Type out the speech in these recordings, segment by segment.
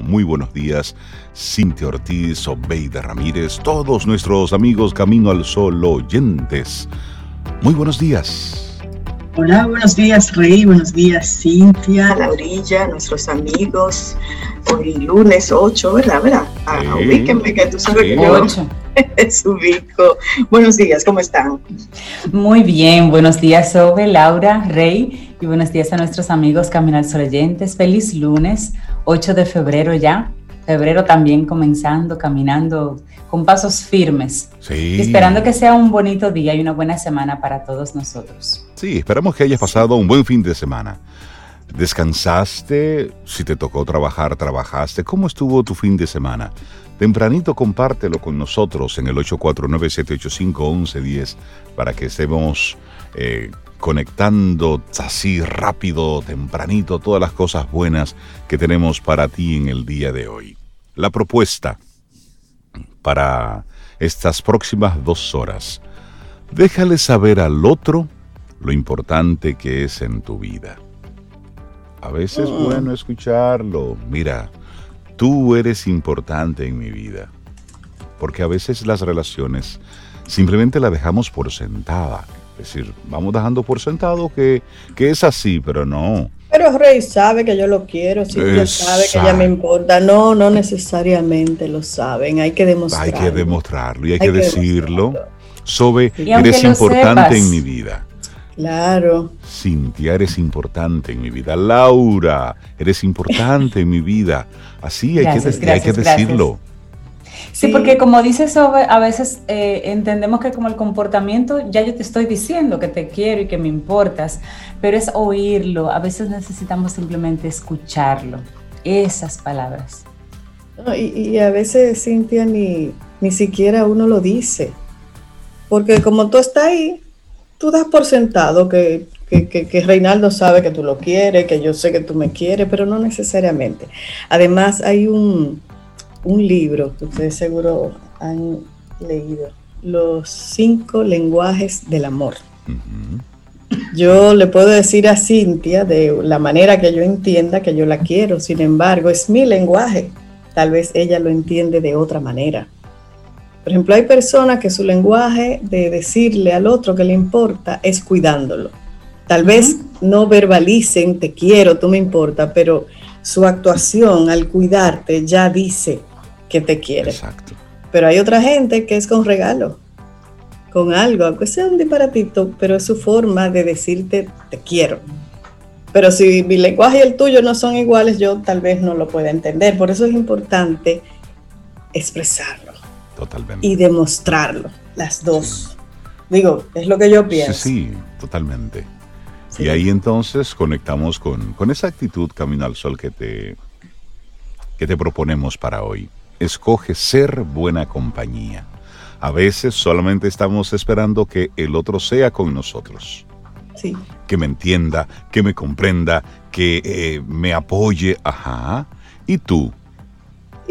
Muy buenos días, Cintia Ortiz, Obeida Ramírez, todos nuestros amigos Camino al Sol oyentes. Muy buenos días. Hola, buenos días Rey, buenos días Cintia, Laurilla, nuestros amigos. Hoy lunes 8, ¿verdad? ¿verdad? Ah, ubíquenme que tú sabes que yo 8. ubico. Buenos días, ¿cómo están? Muy bien, buenos días Obe, Laura, Rey y buenos días a nuestros amigos Camino al Sol oyentes. Feliz lunes. 8 de febrero ya. Febrero también comenzando, caminando con pasos firmes. Sí. Esperando que sea un bonito día y una buena semana para todos nosotros. Sí, esperamos que hayas pasado un buen fin de semana. ¿Descansaste? Si te tocó trabajar, trabajaste. ¿Cómo estuvo tu fin de semana? Tempranito compártelo con nosotros en el 849-785-1110 para que estemos eh, conectando así rápido, tempranito, todas las cosas buenas que tenemos para ti en el día de hoy. La propuesta para estas próximas dos horas. Déjale saber al otro lo importante que es en tu vida. A veces es mm. bueno escucharlo. Mira, tú eres importante en mi vida. Porque a veces las relaciones simplemente la dejamos por sentada es decir, vamos dejando por sentado que, es así, pero no. Pero Rey sabe que yo lo quiero, sí, sabe que ella me importa. No, no necesariamente lo saben, hay que demostrarlo. Hay que demostrarlo y hay, que, decirlo. Sobe, eres importante en mi vida. Claro. Cintia, eres importante en mi vida. Laura, eres importante en mi vida. Así hay, que, hay que decirlo. Sí, porque como dices, a veces eh, entendemos que como el comportamiento, ya yo te estoy diciendo que te quiero y que me importas, pero es oírlo. A veces necesitamos simplemente escucharlo, esas palabras. y, a veces, Cintia, ni, ni siquiera uno lo dice, porque como tú estás ahí, tú das por sentado que, que, que, Reinaldo sabe que tú lo quieres, que yo sé que tú me quieres, pero no necesariamente. Además, hay un, un libro que ustedes seguro han leído, Los cinco lenguajes del amor. Yo le puedo decir a Cintia de la manera que yo entienda que yo la quiero, sin embargo, es mi lenguaje. Tal vez ella lo entiende de otra manera. Por ejemplo, hay personas que su lenguaje de decirle al otro que le importa es cuidándolo. Tal vez no verbalicen te quiero, tú me importa, pero su actuación al cuidarte ya dice que te quiere. Exacto. Pero hay otra gente que es con regalo, con algo, aunque sea un disparatito, pero es su forma de decirte te quiero. Pero si mi lenguaje y el tuyo no son iguales, yo tal vez no lo pueda entender. Por eso es importante expresarlo. Totalmente. Y demostrarlo, las dos. Digo, es lo que yo pienso. Sí, totalmente. Y ahí entonces conectamos con, con, esa actitud Camino al Sol que te, que te proponemos para hoy escoge ser buena compañía. A veces solamente estamos esperando que el otro sea con nosotros. Sí. Que me entienda, que me comprenda, que eh, me apoye. Ajá. ¿Y tú?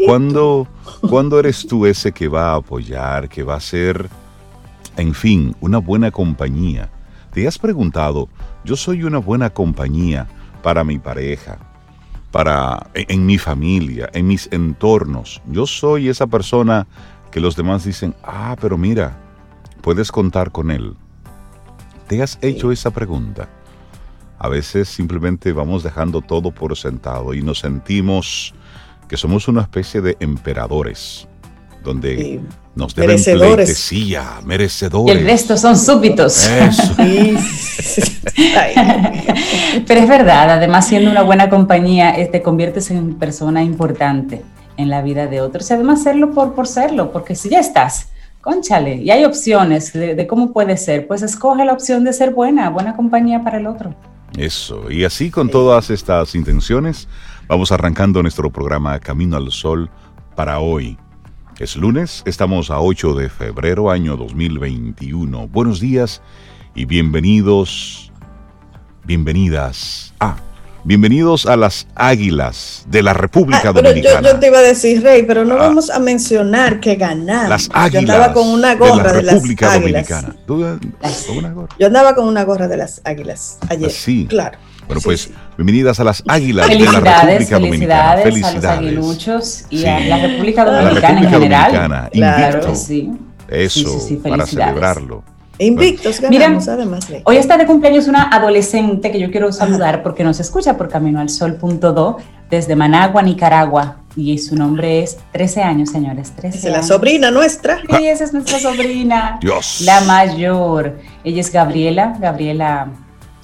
¿Cuándo, ¿Cuándo eres tú ese que va a apoyar, que va a ser, en fin, una buena compañía? ¿Te has preguntado, yo soy una buena compañía para mi pareja, para en, mi familia, en mis entornos. Yo soy esa persona que los demás dicen, ah, pero mira, puedes contar con él. ¿Te has hecho esa pregunta? A veces simplemente vamos dejando todo por sentado y nos sentimos que somos una especie de emperadores, donde nos deben pleitesía, merecedores. Y el resto son súbitos. Pero es verdad, además siendo una buena compañía, te conviertes en persona importante en la vida de otros. Y además serlo por, por serlo, porque si ya estás, conchale, y hay opciones de, de cómo puede ser, pues escoge la opción de ser buena, buena compañía para el otro. Eso, y así con todas estas intenciones, vamos arrancando nuestro programa Camino al Sol para hoy, es lunes, estamos a 8 de febrero año 2021. Buenos días y bienvenidos, bienvenidas a... Bienvenidos a las Águilas de la República ah, Dominicana. Yo, te iba a decir, Rey, pero no ah. vamos a mencionar que ganaron. Las Águilas. Yo andaba con una gorra de, la República Dominicana. Yo andaba con una gorra de las Águilas ayer. Sí. Claro. Bueno, pues bienvenidas a las Águilas de la República Dominicana. Felicidades, a los aguiluchos y a la República Dominicana en general. claro, sí. Eso, para celebrarlo. Invictos ganamos, además Hoy está de cumpleaños una adolescente que yo quiero saludar porque nos escucha por Camino al Sol.do desde Managua, Nicaragua. Y su nombre es 13 años, señores. 13 es la sobrina nuestra. Sí, esa es nuestra sobrina. Dios. La mayor. Ella es Gabriela, Gabriela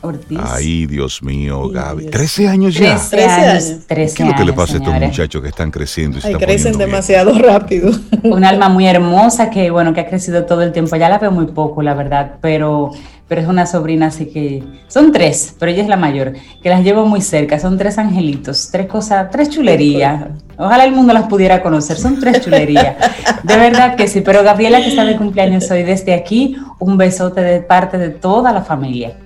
Ortiz. Ay, Dios mío, Gaby. 13 años ya. 13 años. 13 ¿Qué es lo que le pasa a estos muchachos que están creciendo? Y Ay, crecen demasiado rápido. Un alma muy hermosa que, bueno, que ha crecido todo el tiempo. Ya la veo muy poco, la verdad, pero, pero es una sobrina, así que son tres, pero ella es la mayor, que las llevo muy cerca. Son tres angelitos, tres cosas, tres chulerías. Ojalá el mundo las pudiera conocer. Son tres chulerías. De verdad que sí. Pero Gabriela, que está de cumpleaños hoy desde aquí, un besote de parte de toda la familia.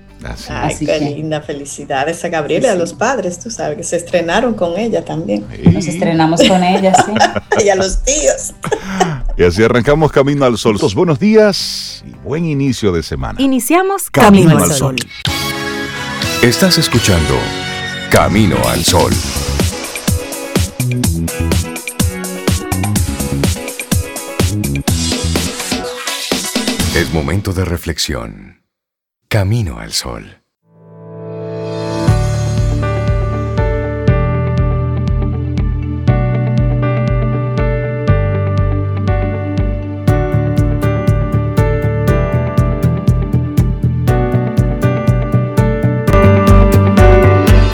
Ay, qué linda, felicidades a Gabriela y a los padres, tú sabes, que se estrenaron con ella también. Nos estrenamos con ella, sí. y a los tíos. y así arrancamos Camino al Sol. buenos días y buen inicio de semana. Iniciamos Camino, al Sol. Estás escuchando Camino al Sol. Es momento de reflexión. Camino al Sol.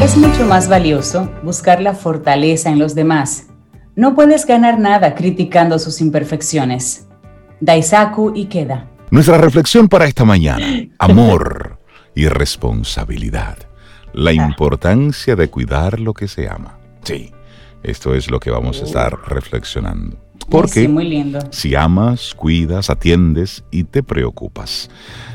Es mucho más valioso buscar la fortaleza en los demás. No puedes ganar nada criticando sus imperfecciones. Daisaku Ikeda. Nuestra reflexión para esta mañana, amor y responsabilidad. La ah. importancia de cuidar lo que se ama. Sí, esto es lo que vamos a estar reflexionando. Porque si amas, cuidas, atiendes y te preocupas.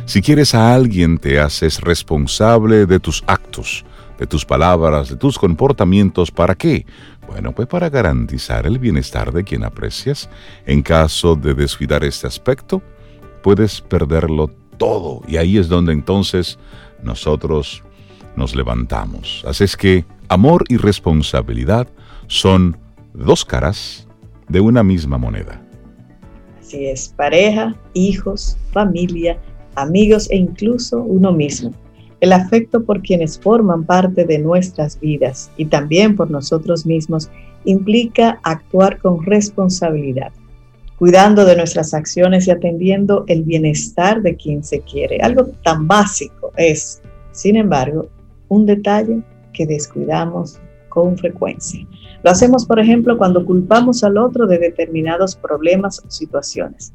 Si quieres a alguien, te haces responsable de tus actos, de tus palabras, de tus comportamientos. ¿Para qué? Bueno, pues para garantizar el bienestar de quien aprecias. En caso de descuidar este aspecto, puedes perderlo todo. Y ahí es donde entonces nosotros nos levantamos. Así es que amor y responsabilidad son dos caras de una misma moneda. Así es, pareja, hijos, familia, amigos e incluso uno mismo. El afecto por quienes forman parte de nuestras vidas y también por nosotros mismos implica actuar con responsabilidad cuidando de nuestras acciones y atendiendo el bienestar de quien se quiere. Algo tan básico es, sin embargo, un detalle que descuidamos con frecuencia. Lo hacemos, por ejemplo, cuando culpamos al otro de determinados problemas o situaciones.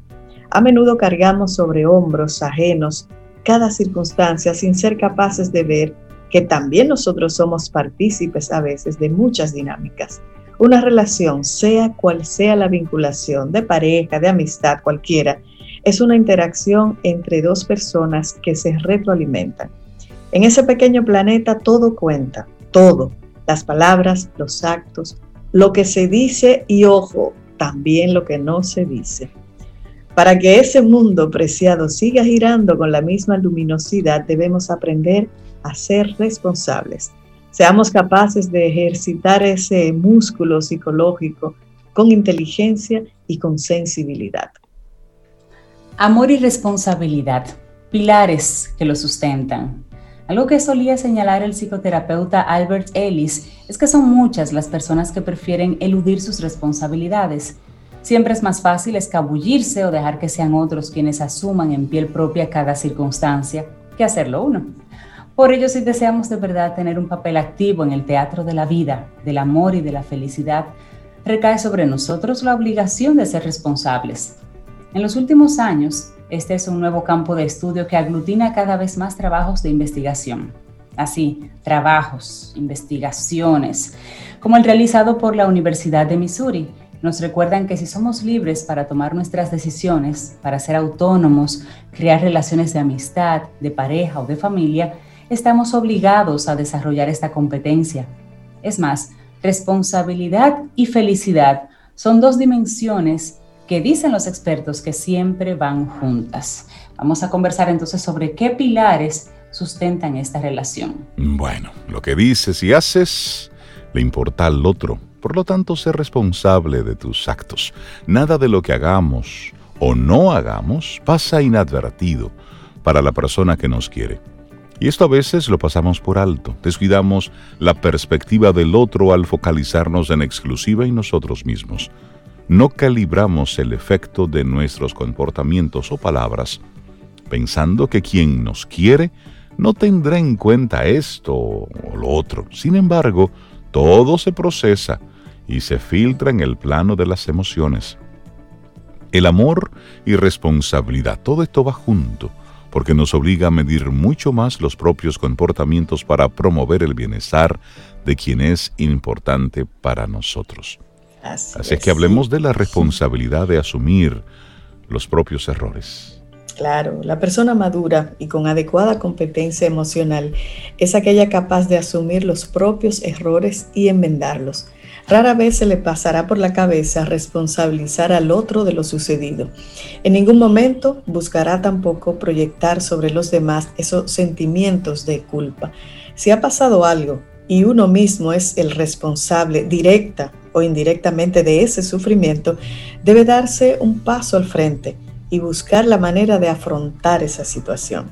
A menudo cargamos sobre hombros ajenos cada circunstancia sin ser capaces de ver que también nosotros somos partícipes a veces de muchas dinámicas una relación, sea cual sea la vinculación de pareja, de amistad, cualquiera, es una interacción entre dos personas que se retroalimentan. En ese pequeño planeta todo cuenta, todo, las palabras, los actos, lo que se dice y ojo, también lo que no se dice. Para que ese mundo preciado siga girando con la misma luminosidad, debemos aprender a ser responsables seamos capaces de ejercitar ese músculo psicológico con inteligencia y con sensibilidad. Amor y responsabilidad, pilares que lo sustentan. Algo que solía señalar el psicoterapeuta Albert Ellis es que son muchas las personas que prefieren eludir sus responsabilidades. Siempre es más fácil escabullirse o dejar que sean otros quienes asuman en piel propia cada circunstancia que hacerlo uno. Por ello, si deseamos de verdad tener un papel activo en el teatro de la vida, del amor y de la felicidad, recae sobre nosotros la obligación de ser responsables. En los últimos años, este es un nuevo campo de estudio que aglutina cada vez más trabajos de investigación. Así, trabajos, investigaciones, como el realizado por la Universidad de Missouri, nos recuerdan que si somos libres para tomar nuestras decisiones, para ser autónomos, crear relaciones de amistad, de pareja o de familia, estamos obligados a desarrollar esta competencia. Es más, responsabilidad y felicidad son dos dimensiones que dicen los expertos que siempre van juntas. Vamos a conversar entonces sobre qué pilares sustentan esta relación. Bueno, lo que dices y haces le importa al otro. Por lo tanto, sé responsable de tus actos. Nada de lo que hagamos o no hagamos pasa inadvertido para la persona que nos quiere. Y esto a veces lo pasamos por alto, descuidamos la perspectiva del otro al focalizarnos en exclusiva y nosotros mismos. No calibramos el efecto de nuestros comportamientos o palabras, pensando que quien nos quiere no tendrá en cuenta esto o lo otro. Sin embargo, todo se procesa y se filtra en el plano de las emociones. El amor y responsabilidad, todo esto va junto porque nos obliga a medir mucho más los propios comportamientos para promover el bienestar de quien es importante para nosotros. Así, es que hablemos de la responsabilidad de asumir los propios errores. Claro, la persona madura y con adecuada competencia emocional es aquella capaz de asumir los propios errores y enmendarlos Rara vez se le pasará por la cabeza responsabilizar al otro de lo sucedido. En ningún momento buscará tampoco proyectar sobre los demás esos sentimientos de culpa. Si ha pasado algo y uno mismo es el responsable directa o indirectamente de ese sufrimiento, debe darse un paso al frente y buscar la manera de afrontar esa situación.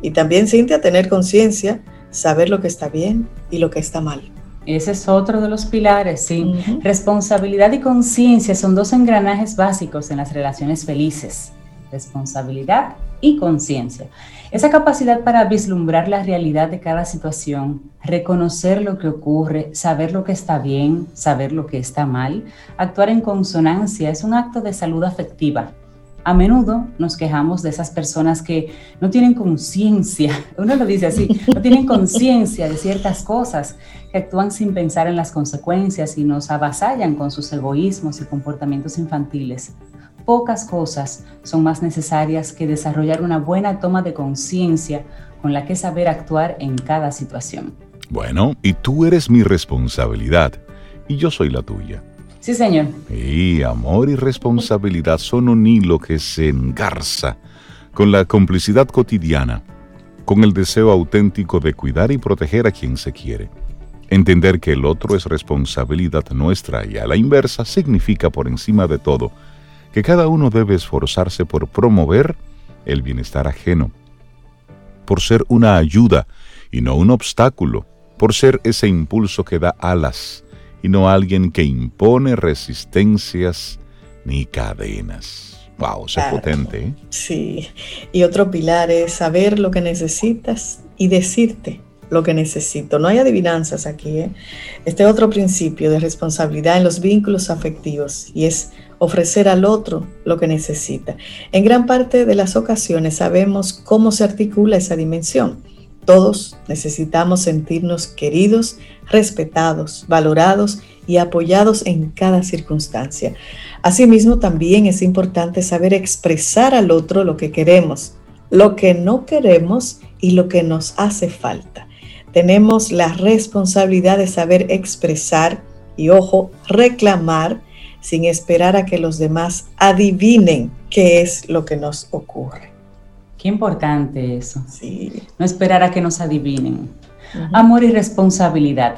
Y también, Cintia, tener conciencia, saber lo que está bien y lo que está mal. Ese es otro de los pilares, sí. Responsabilidad y conciencia son dos engranajes básicos en las relaciones felices. Responsabilidad y conciencia. Esa capacidad para vislumbrar la realidad de cada situación, reconocer lo que ocurre, saber lo que está bien, saber lo que está mal, actuar en consonancia es un acto de salud afectiva a menudo nos quejamos de esas personas que no tienen conciencia, uno lo dice así, no tienen conciencia de ciertas cosas, que actúan sin pensar en las consecuencias y nos avasallan con sus egoísmos y comportamientos infantiles. Pocas cosas son más necesarias que desarrollar una buena toma de conciencia con la que saber actuar en cada situación. Bueno, y tú eres mi responsabilidad y yo soy la tuya. Sí, señor. Y amor y responsabilidad son un hilo que se engarza con la complicidad cotidiana, con el deseo auténtico de cuidar y proteger a quien se quiere. Entender que el otro es responsabilidad nuestra y a la inversa significa por encima de todo que cada uno debe esforzarse por promover el bienestar ajeno, por ser una ayuda y no un obstáculo, por ser ese impulso que da alas y no alguien que impone resistencias ni cadenas. Wow, es potente. ¿eh? Sí, y otro pilar es saber lo que necesitas y decirte lo que necesito. No hay adivinanzas aquí. ¿eh? Este otro principio de responsabilidad en los vínculos afectivos y es ofrecer al otro lo que necesita. En gran parte de las ocasiones sabemos cómo se articula esa dimensión. Todos necesitamos sentirnos queridos, respetados, valorados y apoyados en cada circunstancia. Asimismo, también es importante saber expresar al otro lo que queremos, lo que no queremos y lo que nos hace falta. Tenemos la responsabilidad de saber expresar y, ojo, reclamar sin esperar a que los demás adivinen qué es lo que nos ocurre. Qué importante eso. Sí. No esperar a que nos adivinen. Amor y responsabilidad.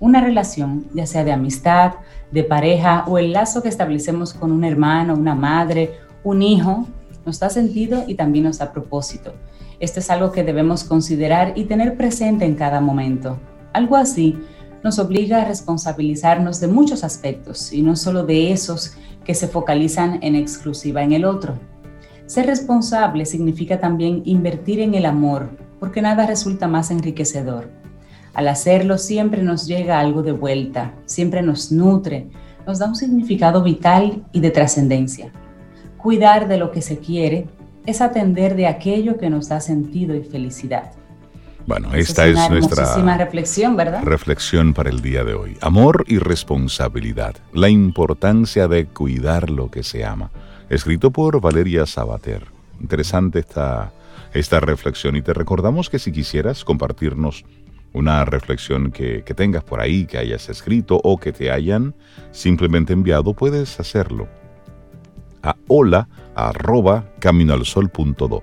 Una relación, ya sea de amistad, de pareja o el lazo que establecemos con un hermano, una madre, un hijo, nos da sentido y también nos da propósito. Esto es algo que debemos considerar y tener presente en cada momento. Algo así nos obliga a responsabilizarnos de muchos aspectos y no solo de esos que se focalizan en exclusiva en el otro. Ser responsable significa también invertir en el amor, porque nada resulta más enriquecedor. Al hacerlo siempre nos llega algo de vuelta, siempre nos nutre, nos da un significado vital y de trascendencia. Cuidar de lo que se quiere es atender de aquello que nos da sentido y felicidad. Bueno, esta es, es nuestra reflexión, ¿verdad? Reflexión para el día de hoy. Amor y responsabilidad. La importancia de cuidar lo que se ama escrito por Valeria Sabater. Interesante esta, esta reflexión y te recordamos que si quisieras compartirnos una reflexión que, que, tengas por ahí, que hayas escrito o que te hayan simplemente enviado, puedes hacerlo a hola arroba caminoalsol.do.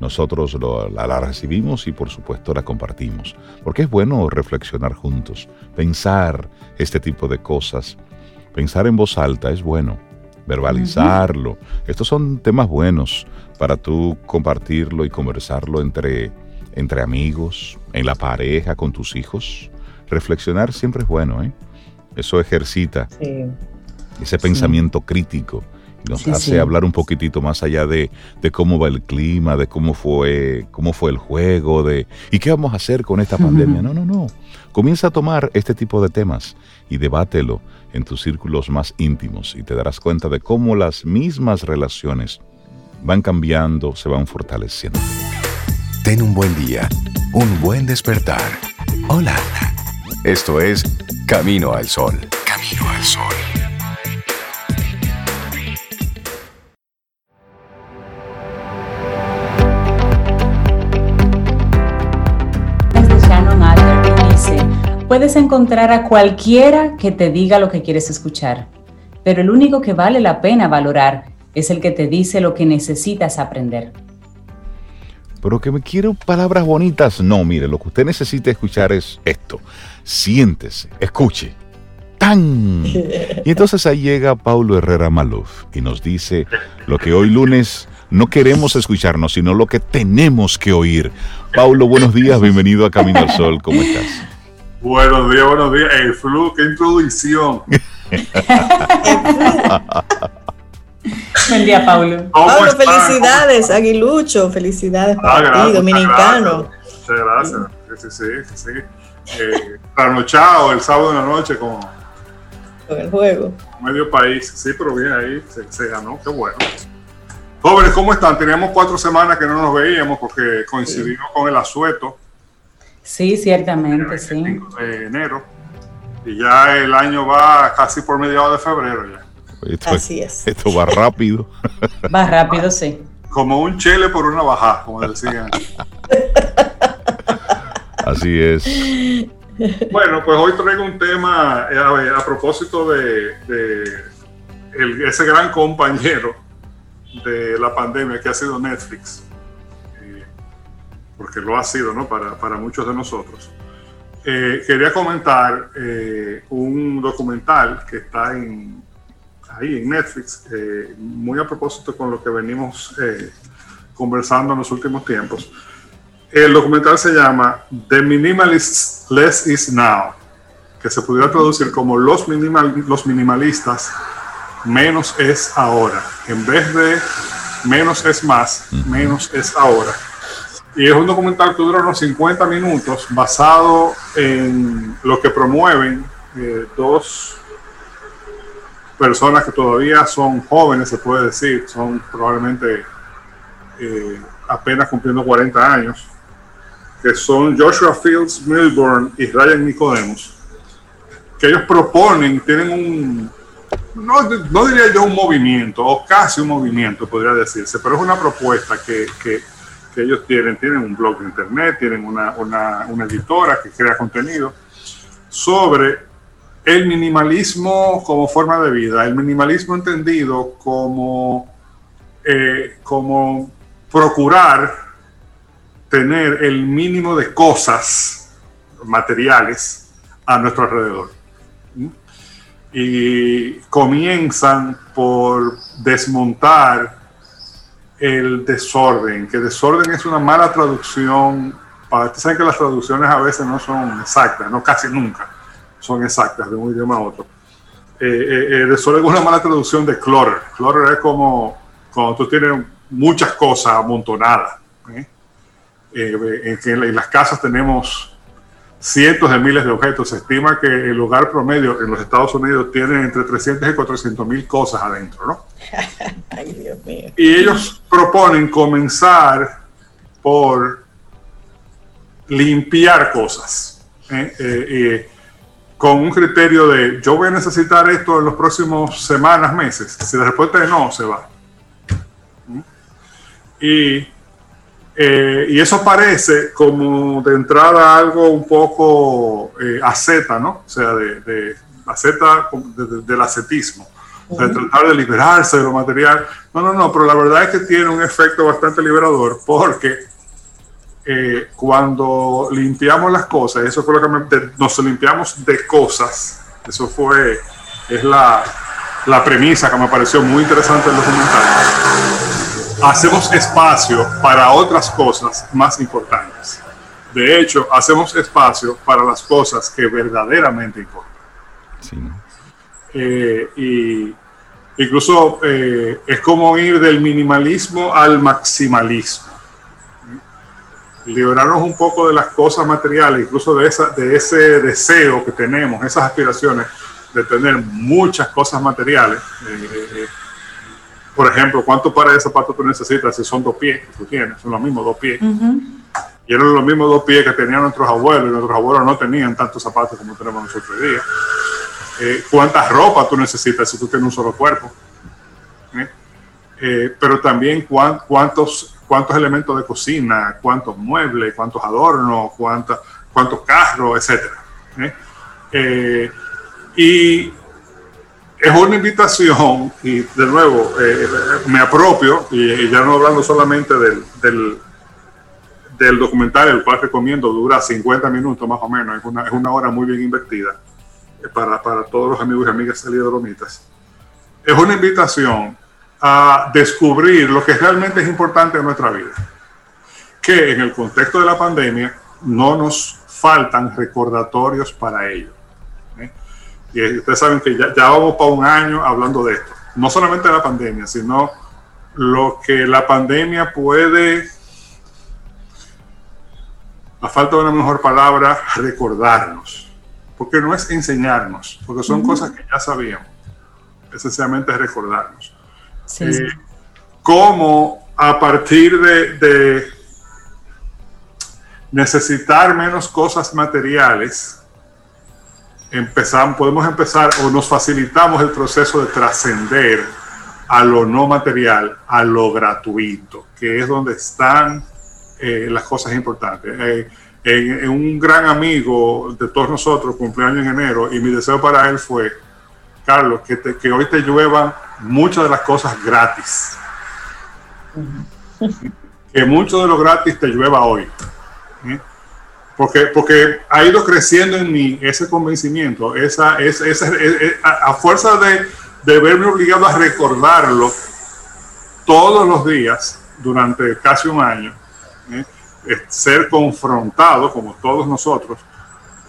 nosotros la, recibimos y por supuesto la compartimos, porque es bueno reflexionar juntos, pensar este tipo de cosas, pensar en voz alta es bueno, verbalizarlo, estos son temas buenos para tú compartirlo y conversarlo entre, entre amigos, en la pareja, con tus hijos. Reflexionar siempre es bueno, ¿eh? Eso ejercita ese pensamiento crítico nos hace hablar un poquitito más allá de, cómo va el clima, de cómo fue, cómo fue el juego, de y qué vamos a hacer con esta pandemia. No, no, no. Comienza a tomar este tipo de temas y debátelo en tus círculos más íntimos y te darás cuenta de cómo las mismas relaciones van cambiando, se van fortaleciendo. Ten un buen día, un buen despertar. Hola. Esto es Camino al Sol. Camino al Sol. Puedes encontrar a cualquiera que te diga lo que quieres escuchar, pero el único que vale la pena valorar es el que te dice lo que necesitas aprender. Pero que me quiero palabras bonitas. No, mire, lo que usted necesita escuchar es esto. Siéntese, escuche. ¡Tan! Y entonces ahí llega Paulo Herrera Maluf y nos dice lo que hoy lunes no queremos escucharnos, sino lo que tenemos que oír. Paulo, buenos días, bienvenido a Camino al Sol, ¿cómo estás? Buenos días, buenos días. El flu, qué introducción. Buen día, Paulo. Paulo, felicidades, Aguilucho, felicidades ah, para ti, dominicano. Muchas gracias. Sí, sí, sí. sí. Eh, el sábado en la noche con, con el juego. Medio país, sí, pero bien ahí, se, ganó, qué bueno. Jóvenes, ¿cómo están? Teníamos cuatro semanas que no nos veíamos porque coincidimos con el asueto Sí, ciertamente, sí. De enero. Y ya el año va casi por mediados de febrero ya. Así es. Esto va rápido. Va rápido, sí. Como un chile por una bajada, como decían. Así es. Bueno, pues hoy traigo un tema eh, a, propósito de, ese gran compañero de la pandemia que ha sido Netflix porque lo ha sido ¿no? para, para muchos de nosotros. Eh, quería comentar eh, un documental que está en, ahí en Netflix, eh, muy a propósito con lo que venimos conversando en los últimos tiempos. El documental se llama The Minimalists Less Is Now, que se pudiera traducir como Los, minimal, los Minimalistas Menos es Ahora. En vez de menos es más, menos es ahora y es un documental que dura unos 50 minutos basado en lo que promueven eh, dos personas que todavía son jóvenes, se puede decir, son probablemente eh, apenas cumpliendo 40 años, que son Joshua Fields Milburn y Ryan Nicodemus, que ellos proponen, tienen un, no, no diría yo un movimiento, o casi un movimiento, podría decirse, pero es una propuesta que, que que ellos tienen, tienen un blog de internet, tienen una, una, editora que crea contenido sobre el minimalismo como forma de vida, el minimalismo entendido como, eh, como procurar tener el mínimo de cosas materiales a nuestro alrededor. ¿Mm? Y comienzan por desmontar el desorden, que desorden es una mala traducción. Para, saben que las traducciones a veces no son exactas, no casi nunca son exactas de un idioma a otro. Eh, eh, eh desorden es una mala traducción de clutter. Clutter es como cuando tú tienes muchas cosas amontonadas. ¿eh? en, que en las casas tenemos cientos de miles de objetos. Se estima que el hogar promedio en los Estados Unidos tiene entre 300 y 400 mil cosas adentro, ¿no? Ay, Dios mío. Y ellos proponen comenzar por limpiar cosas. ¿eh? Eh, con un criterio de yo voy a necesitar esto en los próximos semanas, meses. Si la respuesta es no, se va. ¿Mm? Y eh, y eso parece como de entrada algo un poco eh, aceta, ¿no? O sea, de, de aceta del ascetismo. O sea, tratar de liberarse de lo material. No, no, no, pero la verdad es que tiene un efecto bastante liberador porque eh, cuando limpiamos las cosas, eso fue lo que me, nos limpiamos de cosas, eso fue, es la, la premisa que me pareció muy interesante el documental. Hacemos espacio para otras cosas más importantes. De hecho, hacemos espacio para las cosas que verdaderamente importan. Sí. Eh, y incluso eh, es como ir del minimalismo al maximalismo. Liberarnos un poco de las cosas materiales, incluso de, esa, de ese deseo que tenemos, esas aspiraciones de tener muchas cosas materiales. Eh, por ejemplo, ¿cuántos pares de zapatos tú necesitas si son dos pies que tú tienes? Son los mismos dos pies. Y eran los mismos dos pies que tenían nuestros abuelos y nuestros abuelos no tenían tantos zapatos como tenemos nosotros hoy día. Eh, cuánta ropa tú necesitas si tú tienes un solo cuerpo. ¿Eh? Eh, pero también cuántos, cuántos elementos de cocina, cuántos muebles, cuántos adornos, cuántos, cuántos carros, etc. y es una invitación, y de nuevo, me apropio, y, ya no hablando solamente del, del, documental, el cual recomiendo, dura 50 minutos más o menos, es una, es una hora muy bien invertida para, para todos los amigos y amigas salidoromitas, es una invitación a descubrir lo que realmente es importante en nuestra vida. Que en el contexto de la pandemia no nos faltan recordatorios para ello. Y ustedes saben que ya, ya vamos para un año hablando de esto. No solamente de la pandemia, sino lo que la pandemia puede, a falta de una mejor palabra, recordarnos porque no es enseñarnos, porque son cosas que ya sabíamos, esencialmente es recordarnos. Eh, cómo a partir de, necesitar menos cosas materiales, empezamos, podemos empezar o nos facilitamos el proceso de trascender a lo no material, a lo gratuito, que es donde están eh, las cosas importantes. Eh, en, un gran amigo de todos nosotros, cumpleaños en enero, y mi deseo para él fue, Carlos, que, que hoy te lluevan muchas de las cosas gratis. que mucho de lo gratis te llueva hoy. ¿eh? Porque, porque ha ido creciendo en mí ese convencimiento, esa, esa, a, fuerza de, de verme obligado a recordarlo todos los días durante casi un año. ¿eh? ser confrontado, como todos nosotros,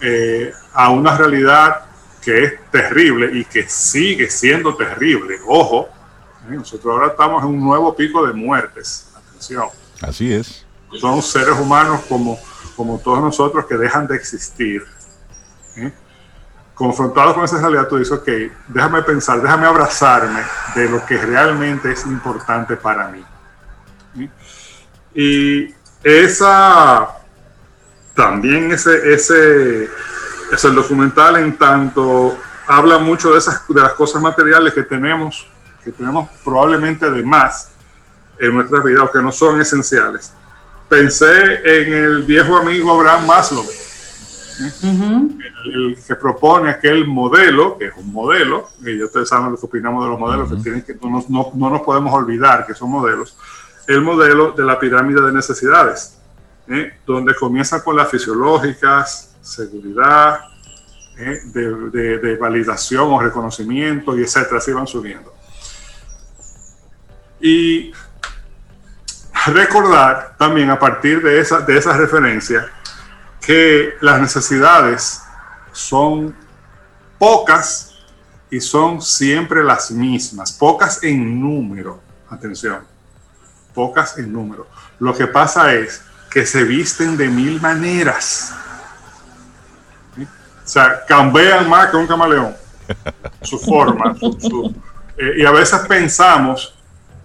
eh, a una realidad que es terrible y que sigue siendo terrible. Ojo, ¿eh? nosotros ahora estamos en un nuevo pico de muertes. Atención. Así es. Son seres humanos como, como todos nosotros que dejan de existir. ¿eh? Confrontados con esa realidad, tú dices, ok, déjame pensar, déjame abrazarme de lo que realmente es importante para mí. Y esa también ese, ese es el documental en tanto habla mucho de esas de las cosas materiales que tenemos, que tenemos probablemente de más en nuestra vida o que no son esenciales. Pensé en el viejo amigo Abraham Maslow, el, que propone aquel modelo, que es un modelo, y ya ustedes saben lo que opinamos de los modelos, que, tienen que no, no, no nos podemos olvidar que son modelos, el modelo de la pirámide de necesidades, ¿eh? donde comienza con las fisiológicas, seguridad, ¿eh? de, validación o reconocimiento, y etcétera, así van subiendo. Y recordar también a partir de esa, de referencia que las necesidades son pocas y son siempre las mismas, pocas en número, atención, pocas en número. Lo que pasa es que se visten de mil maneras. O sea, cambian más que un camaleón. Su forma. Eh, y a veces pensamos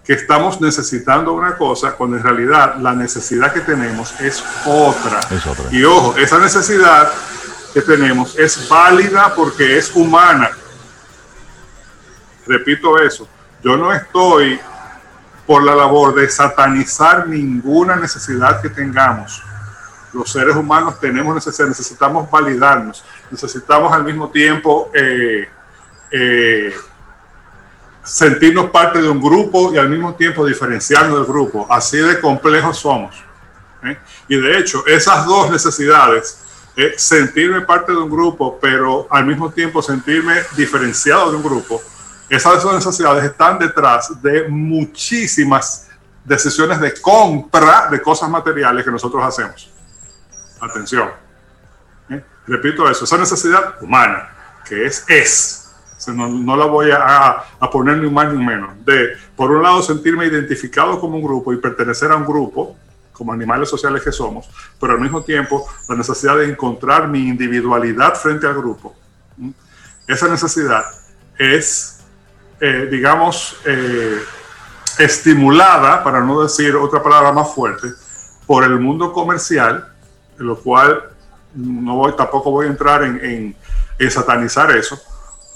que estamos necesitando una cosa cuando en realidad la necesidad que tenemos es otra. es otra. Y ojo, esa necesidad que tenemos es válida porque es humana. Repito eso. Yo no estoy por la labor de satanizar ninguna necesidad que tengamos. Los seres humanos tenemos necesidad, necesitamos validarnos, necesitamos al mismo tiempo eh, eh, sentirnos parte de un grupo y al mismo tiempo diferenciarnos del grupo. Así de complejos somos. ¿eh? Y de hecho, esas dos necesidades, eh, sentirme parte de un grupo, pero al mismo tiempo sentirme diferenciado de un grupo, esas dos necesidades están detrás de muchísimas decisiones de compra de cosas materiales que nosotros hacemos. Atención. ¿eh? Repito eso, esa necesidad humana, que es es, no, la voy a, poner ni más ni menos. De, por un lado, sentirme identificado como un grupo y pertenecer a un grupo, como animales sociales que somos, pero al mismo tiempo la necesidad de encontrar mi individualidad frente al grupo. Esa necesidad es, eh, digamos, eh, estimulada, para no decir otra palabra más fuerte, por el mundo comercial, en lo cual no voy, tampoco voy a entrar en satanizar eso,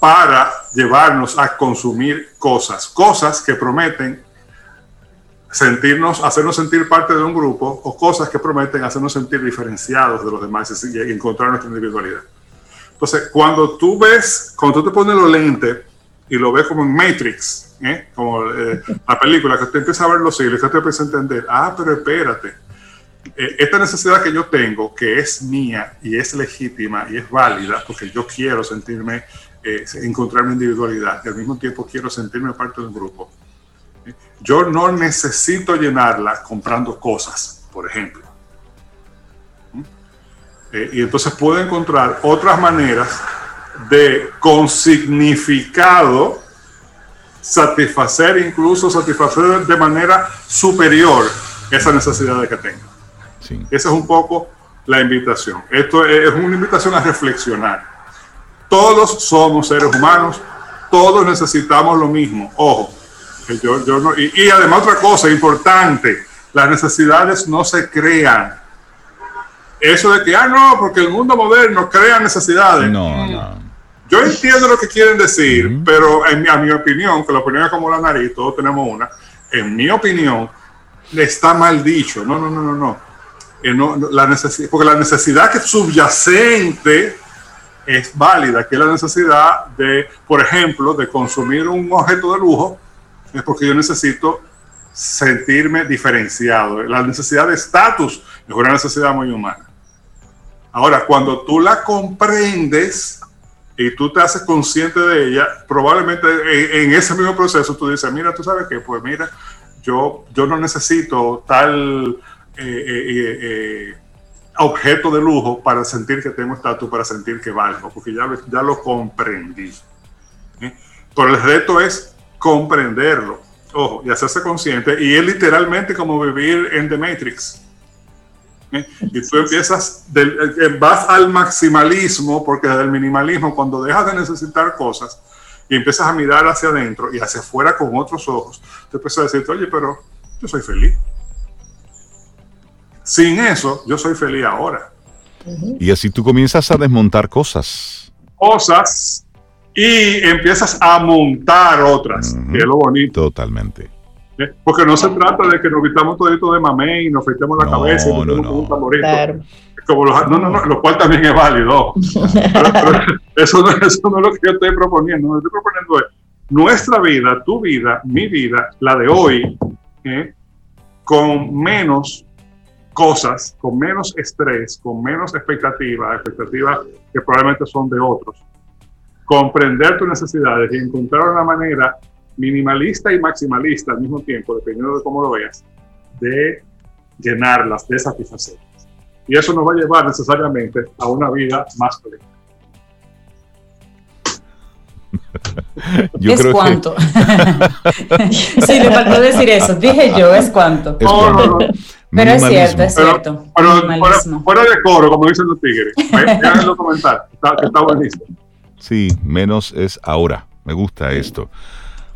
para llevarnos a consumir cosas, cosas que prometen sentirnos, hacernos sentir parte de un grupo o cosas que prometen hacernos sentir diferenciados de los demás y encontrar nuestra individualidad. Entonces, cuando tú ves, cuando tú te pones los lentes y lo ves como en Matrix, ¿eh? como eh, la película, que te empieza a ver los siglos, que te empieza a entender, ah, pero espérate, eh, esta necesidad que yo tengo, que es mía y es legítima y es válida, porque yo quiero sentirme eh, encontrar mi individualidad y al mismo tiempo quiero sentirme parte de un grupo. Yo no necesito llenarla comprando cosas, por ejemplo. Eh, y entonces puedo encontrar otras maneras de con significado satisfacer, incluso satisfacer de manera superior esa necesidad que tengo. Esa es un poco la invitación. Esto es una invitación a reflexionar. Todos somos seres humanos, todos necesitamos lo mismo. Ojo, yo, yo no, y, además otra cosa importante, las necesidades no se crean. Eso de que, ah, no, porque el mundo moderno crea necesidades. No, no. Yo entiendo lo que quieren decir, pero en, a mi opinión, que la opinión es como la nariz, todos tenemos una, en mi opinión, está mal dicho. No, no, no, no, no. Eh, no, la necesidad, porque la necesidad que es subyacente es válida, que es la necesidad de, por ejemplo, de consumir un objeto de lujo, es porque yo necesito sentirme diferenciado. La necesidad de estatus es una necesidad muy humana. Ahora, cuando tú la comprendes y tú te haces consciente de ella, probablemente en, ese mismo proceso tú dices, mira, tú sabes que, pues mira, yo, yo no necesito tal... Eh, eh, eh, objeto de lujo para sentir que tengo estatus, para sentir que valgo, porque ya, ya lo comprendí. ¿eh? Pero el reto es comprenderlo, ojo, y hacerse consciente, y es literalmente como vivir en The Matrix. ¿eh? Y tú empiezas, del, eh, vas al maximalismo, porque desde el minimalismo, cuando dejas de necesitar cosas y empiezas a mirar hacia adentro y hacia afuera con otros ojos, te empiezas a decir, oye, pero yo soy feliz sin eso, yo soy feliz ahora. Y así tú comienzas a desmontar cosas. Cosas y empiezas a montar otras, que es lo bonito. Totalmente. ¿Eh? Porque no se trata de que nos quitamos todito de mamé y nos afeitemos la cabeza y nos no, no. un tamborito. Como los, no, no, no, lo cual también es válido. eso, no, eso no es lo que yo estoy proponiendo. Lo que estoy proponiendo es nuestra vida, tu vida, mi vida, la de hoy, ¿eh? con menos cosas con menos estrés, con menos expectativas, expectativas que probablemente son de otros. Comprender tus necesidades y encontrar una manera minimalista y maximalista al mismo tiempo, dependiendo de cómo lo veas, de llenarlas, de satisfacerlas. Y eso nos va a llevar necesariamente a una vida más plena. ¿Es cuánto? sí, le faltó decir eso. Dije yo, ¿es cuánto? no, no, no. Pero es cierto, es cierto. Pero, fuera, de coro, como dicen los tigres. Déjenlo comentar, está, está buenísimo. Sí, menos es ahora. Me gusta esto.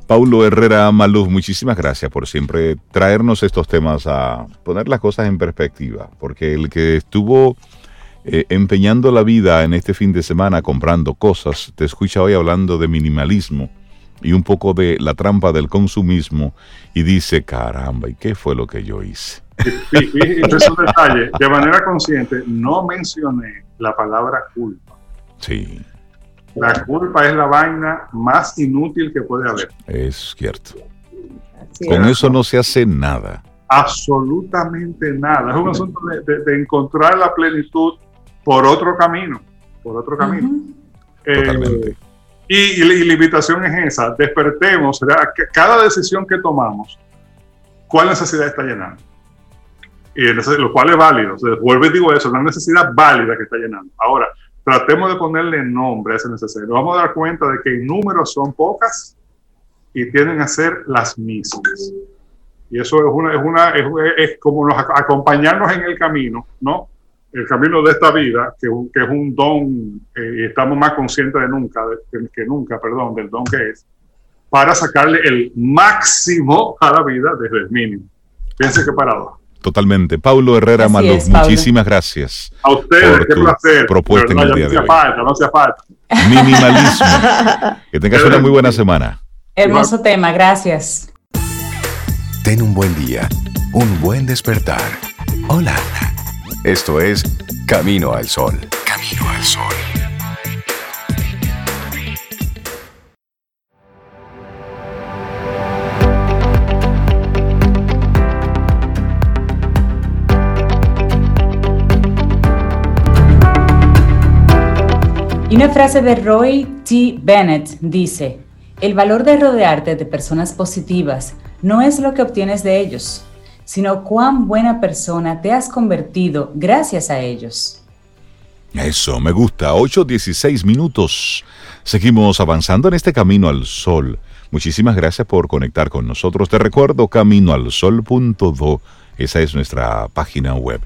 Paulo Herrera Maluz, muchísimas gracias por siempre traernos estos temas a poner las cosas en perspectiva, porque el que estuvo eh, empeñando la vida en este fin de semana comprando cosas, te escucha hoy hablando de minimalismo y un poco de la trampa del consumismo y dice, caramba, ¿y qué fue lo que yo hice? Un detalle. De manera consciente, no mencioné la palabra culpa. Sí. La culpa es la vaina más inútil que puede haber. Es cierto. Con eso no se hace nada. Absolutamente nada. Es un asunto de, encontrar la plenitud por otro camino. Por otro camino. Eh, y, la invitación es esa, despertemos, cada decisión que tomamos, ¿cuál necesidad está llenando? Y lo cual es válido, vuelvo y digo eso, una necesidad válida que está llenando. Ahora, tratemos de ponerle nombre a esa necesidad. Nos vamos a dar cuenta de que en números son pocas y tienden a ser las mismas. Y eso es, una, es, una, es, como acompañarnos en el camino, ¿no? El camino de esta vida, que, que es un don, eh, y estamos más conscientes de nunca, que, nunca, perdón, del don que es, para sacarle el máximo a la vida desde el mínimo. Piense que parado. Totalmente. Paulo Herrera Malo, muchísimas gracias. A ustedes, qué placer. Propuesta en el día de hoy. Falta, no hacía falta. Minimalismo. que tengas una muy buena semana. Hermoso tema, gracias. Ten un buen día, un buen despertar. Hola. Esto es Camino al Sol. Camino al Sol. Y una frase de Roy T. Bennett dice, el valor de rodearte de personas positivas no es lo que obtienes de ellos, sino cuán buena persona te has convertido gracias a ellos. Eso, me gusta. 8.16 minutos. Seguimos avanzando en este camino al sol. Muchísimas gracias por conectar con nosotros. Te recuerdo caminoalsol.do. Esa es nuestra página web.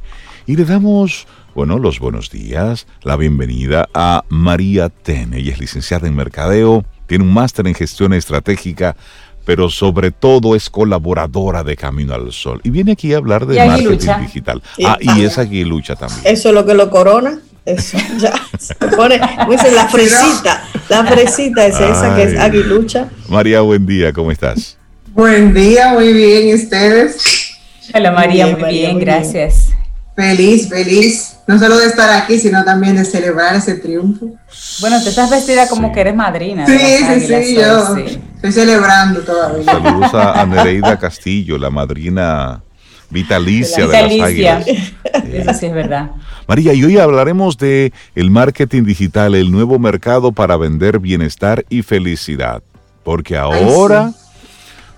Y le damos, bueno, los buenos días, la bienvenida a María Ten. Ella es licenciada en Mercadeo, tiene un máster en gestión estratégica pero sobre todo es colaboradora de Camino al Sol. Y viene aquí a hablar de marketing digital. ah, y es aguilucha también. Eso es lo que lo corona. Eso, ya se pone, dice la fresita, la fresita es esa que es aguilucha. María, buen día, ¿cómo estás? Buen día, muy bien, ¿y ustedes? Hola María, muy bien, gracias. Feliz, feliz, no solo de estar aquí, sino también de celebrar ese triunfo. Bueno, te estás vestida como que eres madrina. Sí, sí, sí, yo estoy celebrando todavía. Saludos a Nereida Castillo, la madrina vitalicia, de las águilas. Eso sí es verdad. María, y hoy hablaremos de el marketing digital, el nuevo mercado para vender bienestar y felicidad. Porque ahora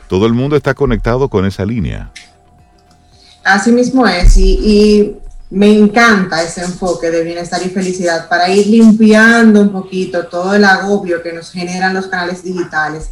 todo el mundo está conectado con esa línea. Así mismo es, y, me encanta ese enfoque de bienestar y felicidad para ir limpiando un poquito todo el agobio que nos generan los canales digitales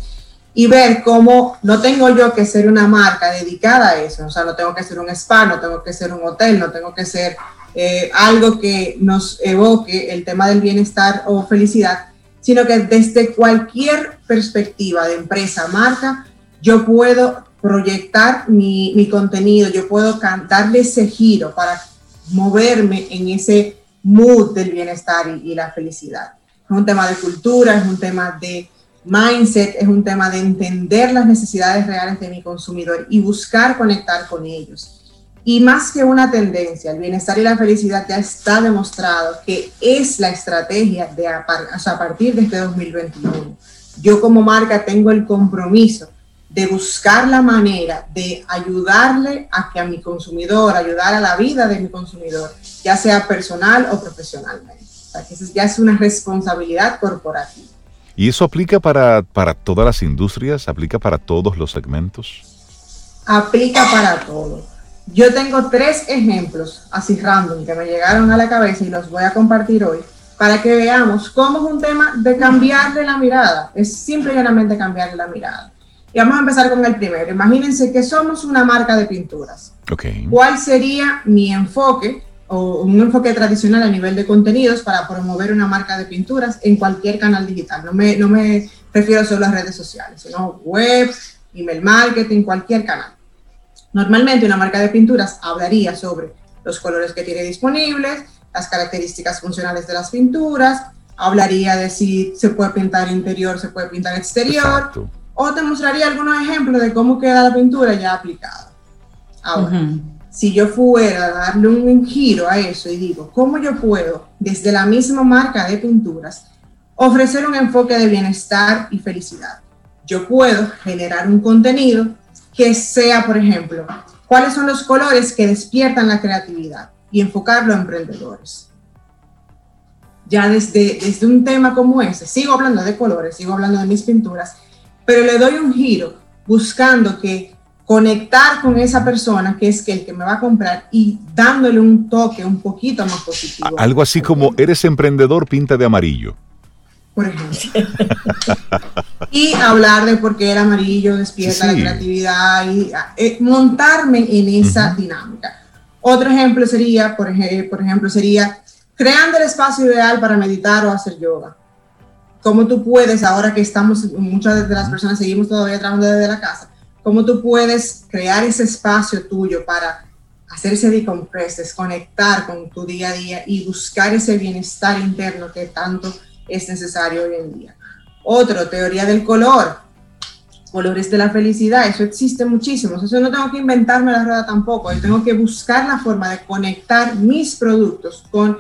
y ver cómo no tengo yo que ser una marca dedicada a eso, o sea, no tengo que ser un spa, no tengo que ser un hotel, no tengo que ser eh, algo que nos evoque el tema del bienestar o felicidad, sino que desde cualquier perspectiva de empresa, marca, yo puedo proyectar mi, mi contenido, yo puedo darle ese giro para moverme en ese mood del bienestar y, la felicidad. Es un tema de cultura, es un tema de mindset, es un tema de entender las necesidades reales de mi consumidor y buscar conectar con ellos. Y más que una tendencia, el bienestar y la felicidad ya está demostrado que es la estrategia de a, partir de este 2021. Yo como marca tengo el compromiso de buscar la manera de ayudarle a que a mi consumidor, ayudar a la vida de mi consumidor, ya sea personal o profesionalmente. O sea, que ya es una responsabilidad corporativa. ¿Y eso aplica para, para todas las industrias? ¿Aplica para todos los segmentos? Aplica para todo. Yo tengo tres ejemplos así random que me llegaron a la cabeza y los voy a compartir hoy para que veamos cómo es un tema de cambiarle la mirada. Es simple y llanamente cambiarle la mirada. Y vamos a empezar con el primero. Imagínense que somos una marca de pinturas. Okay. ¿Cuál sería mi enfoque o un enfoque tradicional a nivel de contenidos para promover una marca de pinturas en cualquier canal digital? No me, no me refiero solo a redes sociales, sino web, email marketing, cualquier canal. Normalmente una marca de pinturas hablaría sobre los colores que tiene disponibles, las características funcionales de las pinturas, hablaría de si se puede pintar interior, se puede pintar exterior. Exacto o te mostraría algunos ejemplos de cómo queda la pintura ya aplicada. Ahora, si yo fuera a darle un giro a eso y digo, ¿cómo yo puedo, desde la misma marca de pinturas, ofrecer un enfoque de bienestar y felicidad. Yo puedo generar un contenido que sea, por ejemplo, cuáles son los colores que despiertan la creatividad y enfocarlo a emprendedores. Ya desde, desde un tema como ese, sigo hablando de colores, sigo hablando de mis pinturas, pero le doy un giro buscando que conectar con esa persona que es el que me va a comprar y dándole un toque un poquito más positivo. Algo así como eres emprendedor, pinta de amarillo. Por ejemplo. y hablar de por qué el amarillo despierta la creatividad y eh, montarme en esa dinámica. Otro ejemplo sería, por, ejemplo, por ejemplo, sería creando el espacio ideal para meditar o hacer yoga. ¿Cómo tú puedes, ahora que estamos, muchas de las personas seguimos todavía trabajando desde la casa, cómo tú puedes crear ese espacio tuyo para hacerse decompress, desconectar con tu día a día y buscar ese bienestar interno que tanto es necesario hoy en día. Otro, teoría del color, colores de la felicidad, eso existe muchísimo, eso no tengo que inventarme la rueda tampoco, yo tengo que buscar la forma de conectar mis productos con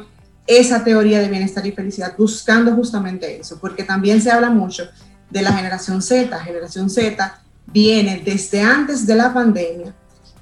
esa teoría de bienestar y felicidad, buscando justamente eso, porque también se habla mucho de la generación Z, generación Z viene desde antes de la pandemia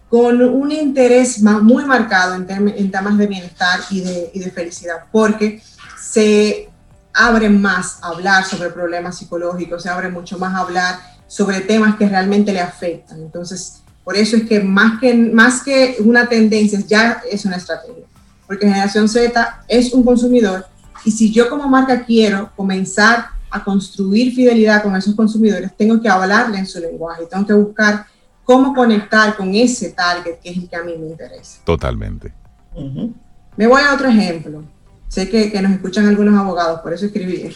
con un interés muy marcado en, temas de bienestar y de, felicidad, porque se abre más a hablar sobre problemas psicológicos, se abre mucho más a hablar sobre temas que realmente le afectan. Entonces, por eso es que más que, más que una tendencia, ya es una estrategia, porque Generación Z es un consumidor y si yo como marca quiero comenzar a construir fidelidad con esos consumidores, tengo que hablarle en su lenguaje, tengo que buscar cómo conectar con ese target que es el que a mí me interesa. Totalmente. Me voy a otro ejemplo. Sé que, nos escuchan algunos abogados, por eso escribí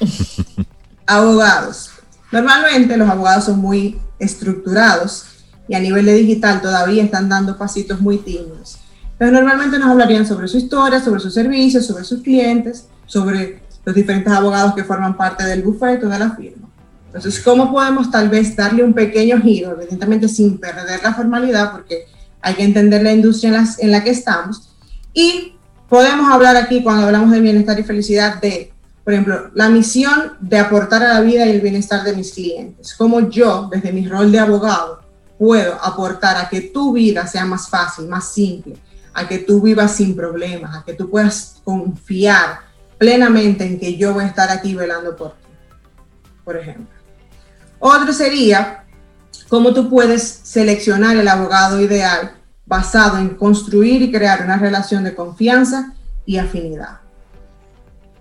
abogados. Normalmente los abogados son muy estructurados y a nivel de digital todavía están dando pasitos muy tímidos. Pero normalmente nos hablarían sobre su historia, sobre sus servicios, sobre sus clientes, sobre los diferentes abogados que forman parte del bufete de la firma. Entonces, ¿cómo podemos tal vez darle un pequeño giro, evidentemente sin perder la formalidad, porque hay que entender la industria en, en la que estamos, y podemos hablar aquí cuando hablamos de bienestar y felicidad de, por ejemplo, la misión de aportar a la vida y el bienestar de mis clientes. Cómo yo, desde mi rol de abogado, puedo aportar a que tu vida sea más fácil, más simple, a que tú vivas sin problemas, a que tú puedas confiar plenamente en que yo voy a estar aquí velando por ti, por ejemplo. Otro sería cómo tú puedes seleccionar el abogado ideal basado en construir y crear una relación de confianza y afinidad.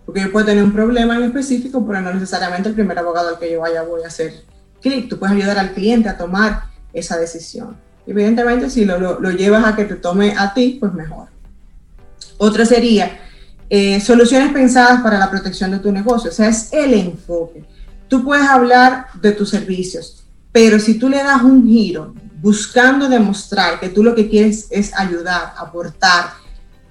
Porque yo puedo tener un problema en específico, pero no necesariamente el primer abogado al que yo vaya voy a hacer clic. Tú puedes ayudar al cliente a tomar esa decisión. Evidentemente, si lo, lo, llevas a que te tome a ti, pues mejor. Otra sería eh, soluciones pensadas para la protección de tu negocio. O sea, es el enfoque. Tú puedes hablar de tus servicios, pero si tú le das un giro buscando demostrar que tú lo que quieres es ayudar, aportar,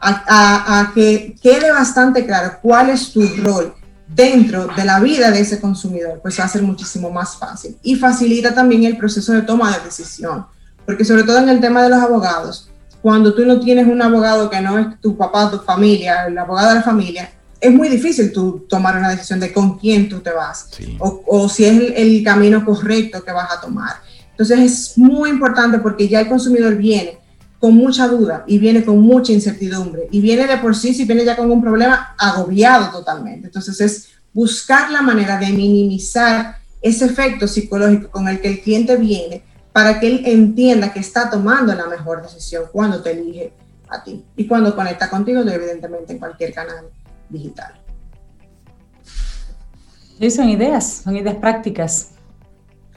a, que quede bastante claro cuál es tu rol dentro de la vida de ese consumidor, pues va a ser muchísimo más fácil. Y facilita también el proceso de toma de decisión, porque sobre todo en el tema de los abogados, cuando tú no tienes un abogado que no es tu papá, tu familia, el abogado de la familia, es muy difícil tú tomar una decisión de con quién tú te vas o, o, si es el, el camino correcto que vas a tomar. Entonces es muy importante porque ya el consumidor viene con mucha duda y viene con mucha incertidumbre y viene de por sí, si viene ya con un problema, agobiado totalmente. Entonces es buscar la manera de minimizar ese efecto psicológico con el que el cliente viene para que él entienda que está tomando la mejor decisión cuando te elige a ti y cuando conecta contigo, evidentemente en cualquier canal digital. Sí, son ideas, son ideas prácticas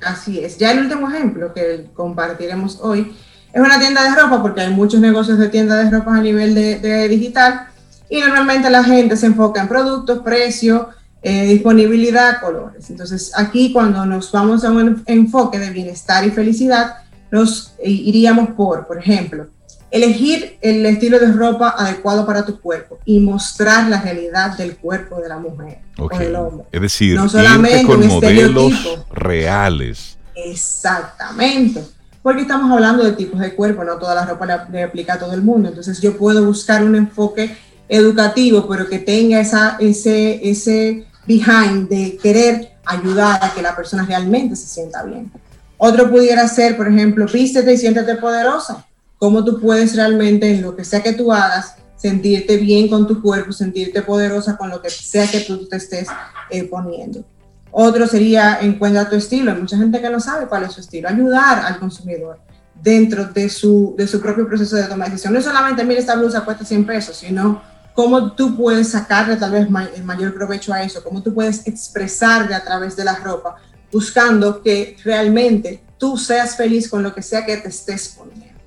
Así es. Ya el último ejemplo que compartiremos hoy es una tienda de ropa, porque hay muchos negocios de tienda de ropa a nivel de, digital y normalmente la gente se enfoca en productos, precio, eh, disponibilidad, colores. Entonces aquí cuando nos vamos a un enfoque de bienestar y felicidad, nos iríamos por, por ejemplo, elegir el estilo de ropa adecuado para tu cuerpo y mostrar la realidad del cuerpo de la mujer o del hombre. Es decir, no solamente con modelos reales. Exactamente. Porque estamos hablando de tipos de cuerpo, no toda la ropa le, aplica a todo el mundo. Entonces yo puedo buscar un enfoque educativo, pero que tenga esa, ese, ese behind de querer ayudar a que la persona realmente se sienta bien. Otro pudiera ser, por ejemplo, vístete y siéntete poderosa. ¿Cómo tú puedes realmente, en lo que sea que tú hagas, sentirte bien con tu cuerpo, sentirte poderosa con lo que sea que tú te estés eh, poniendo? Otro sería encuentra tu estilo. Hay mucha gente que no sabe cuál es su estilo. Ayudar al consumidor dentro de su, de su propio proceso de toma de decisión. No solamente, mira, esta blusa cuesta 100 pesos, sino cómo tú puedes sacarle tal vez el mayor provecho a eso, cómo tú puedes expresarle a través de la ropa, buscando que realmente tú seas feliz con lo que sea que te estés poniendo.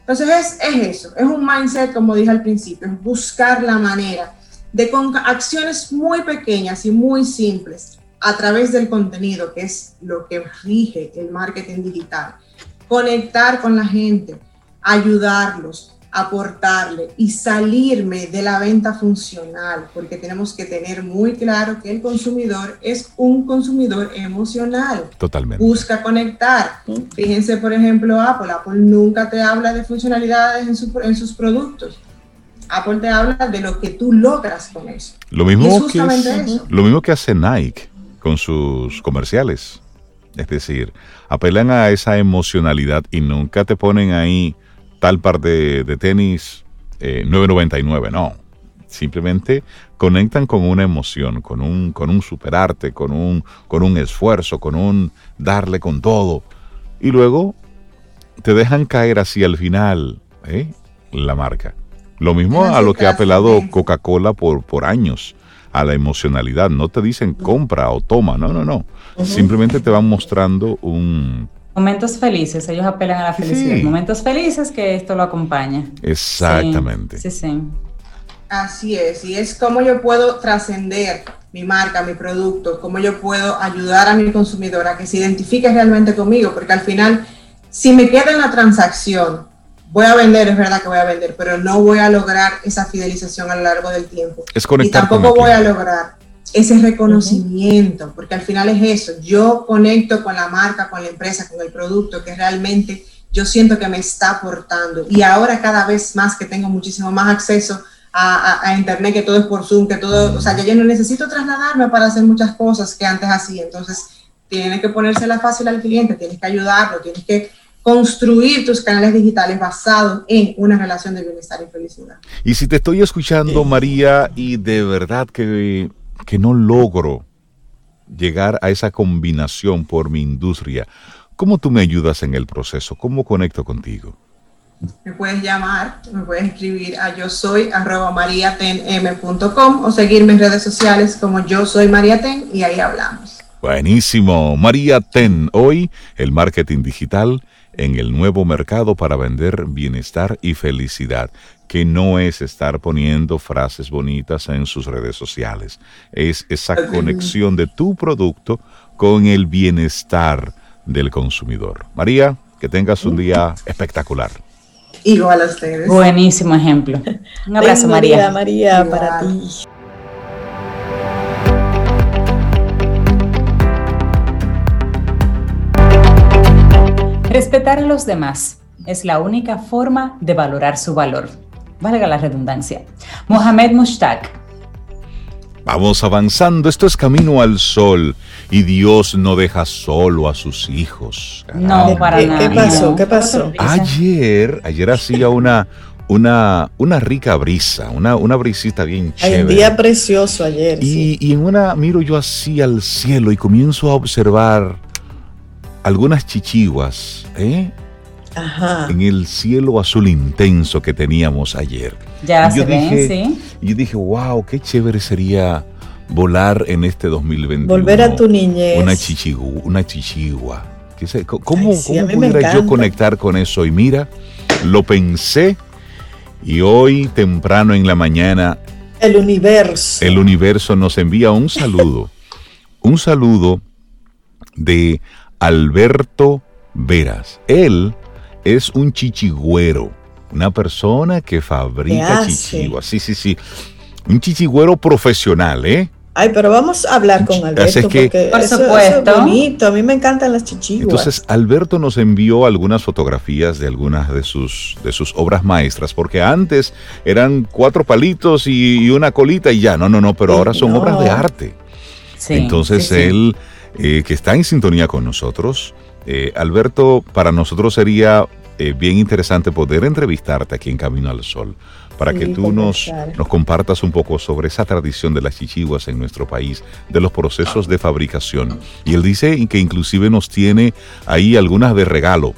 Entonces es, es eso, es un mindset, como dije al principio, es buscar la manera de con acciones muy pequeñas y muy simples a través del contenido, que es lo que rige el marketing digital, conectar con la gente, ayudarlos, aportarle y salirme de la venta funcional, porque tenemos que tener muy claro que el consumidor es un consumidor emocional. Totalmente. Busca conectar. Fíjense, por ejemplo, Apple. Apple nunca te habla de funcionalidades en, en sus productos. Apple te habla de lo que tú logras con eso. Lo mismo, que, lo mismo que hace Nike con sus comerciales. Es decir, apelan a esa emocionalidad y nunca te ponen ahí tal par de, tenis 9.99, eh, no. Simplemente conectan con una emoción, con un, con un superarte, con un, con un esfuerzo, con un darle con todo. Y luego te dejan caer así al final ¿eh? la marca. Lo mismo a lo que ha apelado Coca-Cola por, por años, a la emocionalidad. No te dicen compra o toma, no, no, no. Simplemente te van mostrando un, Momentos felices, ellos apelan a la felicidad. Momentos felices que esto lo acompaña. Exactamente. Sí, sí. Así es, y es como yo puedo trascender mi marca, mi producto, cómo yo puedo ayudar a mi consumidor a que se identifique realmente conmigo, porque al final, si me queda en la transacción, voy a vender, es verdad que voy a vender, pero no voy a lograr esa fidelización a lo largo del tiempo. Es conectar y tampoco voy a lograr ese reconocimiento, porque al final es eso, yo conecto con la marca, con la empresa, con el producto que realmente yo siento que me está aportando. Y ahora cada vez más que tengo muchísimo más acceso a, Internet, que todo es por Zoom, que todo, o sea, yo ya no necesito trasladarme para hacer muchas cosas que antes hacía. Entonces, tienes que ponérsela fácil al cliente, tienes que ayudarlo, tienes que construir tus canales digitales basados en una relación de bienestar y felicidad. Y si te estoy escuchando, María, y de verdad que que no logro llegar a esa combinación por mi industria. ¿Cómo tú me ayudas en el proceso? ¿Cómo conecto contigo? Me puedes llamar, me puedes escribir a yo soy arroba mariatenm.com o seguirme en redes sociales como yo soy Mariaten y ahí hablamos. Buenísimo. María Ten, hoy el marketing digital en el nuevo mercado para vender bienestar y felicidad que no es estar poniendo frases bonitas en sus redes sociales, es esa conexión de tu producto con el bienestar del consumidor. María, que tengas un día espectacular. Igual a ustedes. Buenísimo ejemplo. Un abrazo, María. María, para ti. Respetar a los demás es la única forma de valorar su valor valga la redundancia. Mohamed Mushtaq. Vamos avanzando, esto es camino al sol y Dios no deja solo a sus hijos. No, para nada. ¿Qué pasó? ¿Qué pasó? Ayer, ayer hacía una, una, una rica brisa, una, una brisita bien chévere. un día precioso ayer. Y, y en una miro yo así al cielo y comienzo a observar algunas chichiguas, ¿eh? en el cielo azul intenso que teníamos ayer. Ya se dije, sí. Y yo dije, wow, qué chévere sería volar en este 2021. Volver a tu niñez. Una, chichigu, una chichigua. ¿Cómo, pudiera yo conectar con eso? Y mira, lo pensé y hoy temprano en la mañana... El universo. El universo nos envía un saludo. un saludo de Alberto Veras. Él es un chichigüero, una persona que fabrica chichiguas. Sí, sí, sí. Un chichigüero profesional, ¿eh? Ay, pero vamos a hablar con Alberto porque por supuesto. es bonito. A mí me encantan las chichiguas. Entonces, Alberto nos envió algunas fotografías de algunas de sus, de sus obras maestras, porque antes eran cuatro palitos y, una colita y ya. No, no, no, pero ahora son obras de arte. Entonces él, eh, que está en sintonía con nosotros, eh, Alberto, para nosotros sería eh, bien interesante poder entrevistarte aquí en Camino al Sol, para que tú nos, nos compartas un poco sobre esa tradición de las chichiguas en nuestro país, de los procesos de fabricación. Y él dice que inclusive nos tiene ahí algunas de regalo.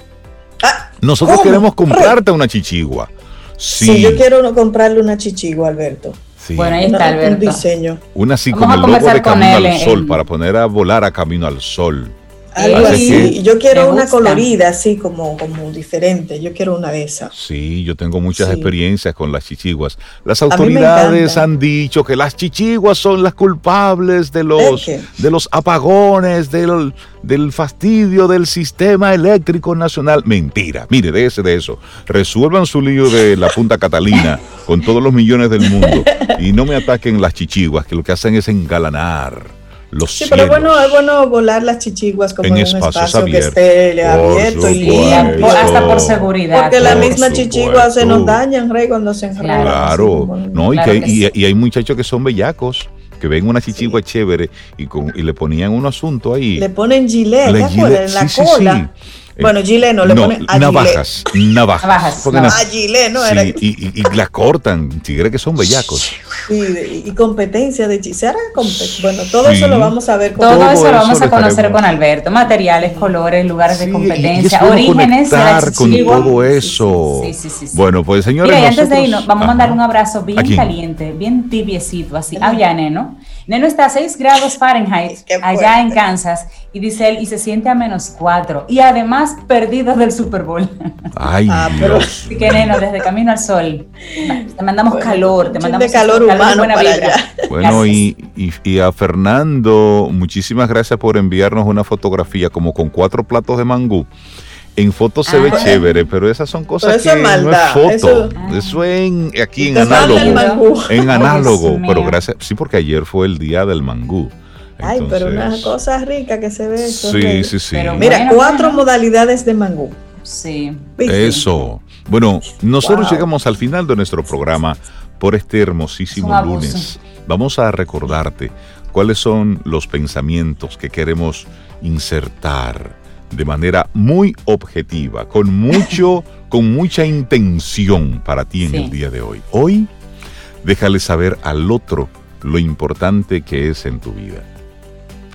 Ah, nosotros queremos comprarte una chichigua. Sí. yo quiero comprarle una chichigua, Alberto. Bueno, ahí está, Alberto. Un diseño. Una así con el logo de Camino al Sol, para poner a volar a Camino al Sol. Algo así. Yo quiero una colorida, así como, como diferente. Yo quiero una de esas. Sí, yo tengo muchas experiencias con las chichiguas. Las autoridades han dicho que las chichiguas son las culpables de los, de los apagones, del, del fastidio del sistema eléctrico nacional. Mentira. Mire, de ese de eso. Resuelvan su lío de la Punta Catalina con todos los millones del mundo y no me ataquen las chichiguas, que lo que hacen es engalanar sí, pero bueno, es bueno volar las chichiguas como en, un espacio que esté abierto y limpio. Hasta por seguridad. Porque las mismas chichiguas se nos dañan, Rey, cuando se enredan. Claro, no, y, que, y, hay muchachos que son bellacos que ven una chichigua chévere y, con, y le ponían un asunto ahí. Le ponen gilet, ¿te acuerdas? En la cola. Eh, bueno, Gile no, le no, ponen a navajas, navajas. navajas. A Gile, ¿no? Sí, y, y, la cortan, tigre que son bellacos. Sí, y competencia de hechicera. Bueno, todo eso lo vamos a ver. Con todo, todo eso lo vamos a conocer con Alberto. Materiales, colores, lugares de competencia, orígenes. con todo eso. Sí, sí, sí. Bueno, pues señores. Mira, y antes de irnos, vamos a mandar un abrazo bien caliente, bien tibiecito, así. A Neno. Neno está a 6 grados Fahrenheit allá en Kansas y dice él, y se siente a menos 4. Y además perdido del Super Bowl. Ay, ah, Dios. Así que Neno, desde Camino al Sol, te mandamos calor, te mandamos calor humano buena para vibra. Allá. Bueno, y, y, y, a Fernando, muchísimas gracias por enviarnos una fotografía como con cuatro platos de mangú. En foto se ve ah. chévere, pero esas son cosas que no es foto. Eso, es aquí en análogo. En análogo. Pero gracias, sí, porque ayer fue el día del mangú. Ay, pero una cosa rica que se ve. sí, sí, sí. Mira, cuatro modalidades de mangú. Sí. Eso. Bueno, nosotros llegamos al final de nuestro programa por este hermosísimo lunes. Vamos a recordarte cuáles son los pensamientos que queremos insertar de manera muy objetiva, con mucho, con mucha intención para ti en el día de hoy. Hoy, déjale saber al otro lo importante que es en tu vida.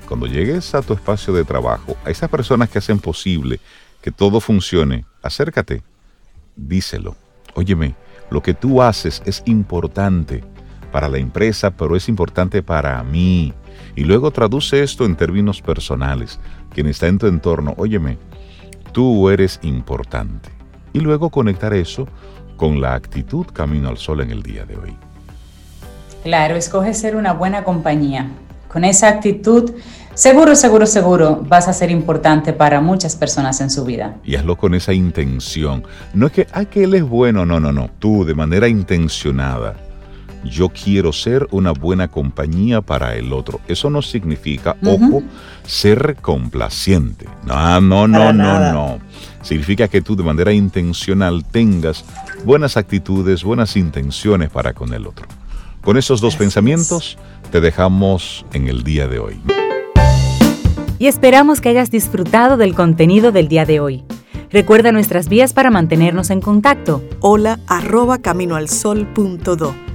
Cuando llegues a tu espacio de trabajo, a esas personas que hacen posible que todo funcione, acércate, díselo. Óyeme, lo que tú haces es importante para la empresa, pero es importante para mí. Y luego traduce esto en términos personales quien está en tu entorno, óyeme, tú eres importante. Y luego conectar eso con la actitud camino al sol en el día de hoy. Claro, escoge ser una buena compañía. Con esa actitud, seguro, seguro, seguro, vas a ser importante para muchas personas en su vida. Y hazlo con esa intención. No es que, ah, que él es bueno, no, no, no. Tú, de manera intencionada, yo quiero ser una buena compañía para el otro. Eso no significa, ojo, ser complaciente. No, no, no, no, no. Significa que tú de manera intencional tengas buenas actitudes, buenas intenciones para con el otro. Con esos dos pensamientos te dejamos en el día de hoy. Y esperamos que hayas disfrutado del contenido del día de hoy. Recuerda nuestras vías para mantenernos en contacto. Hola arroba caminoalsol.do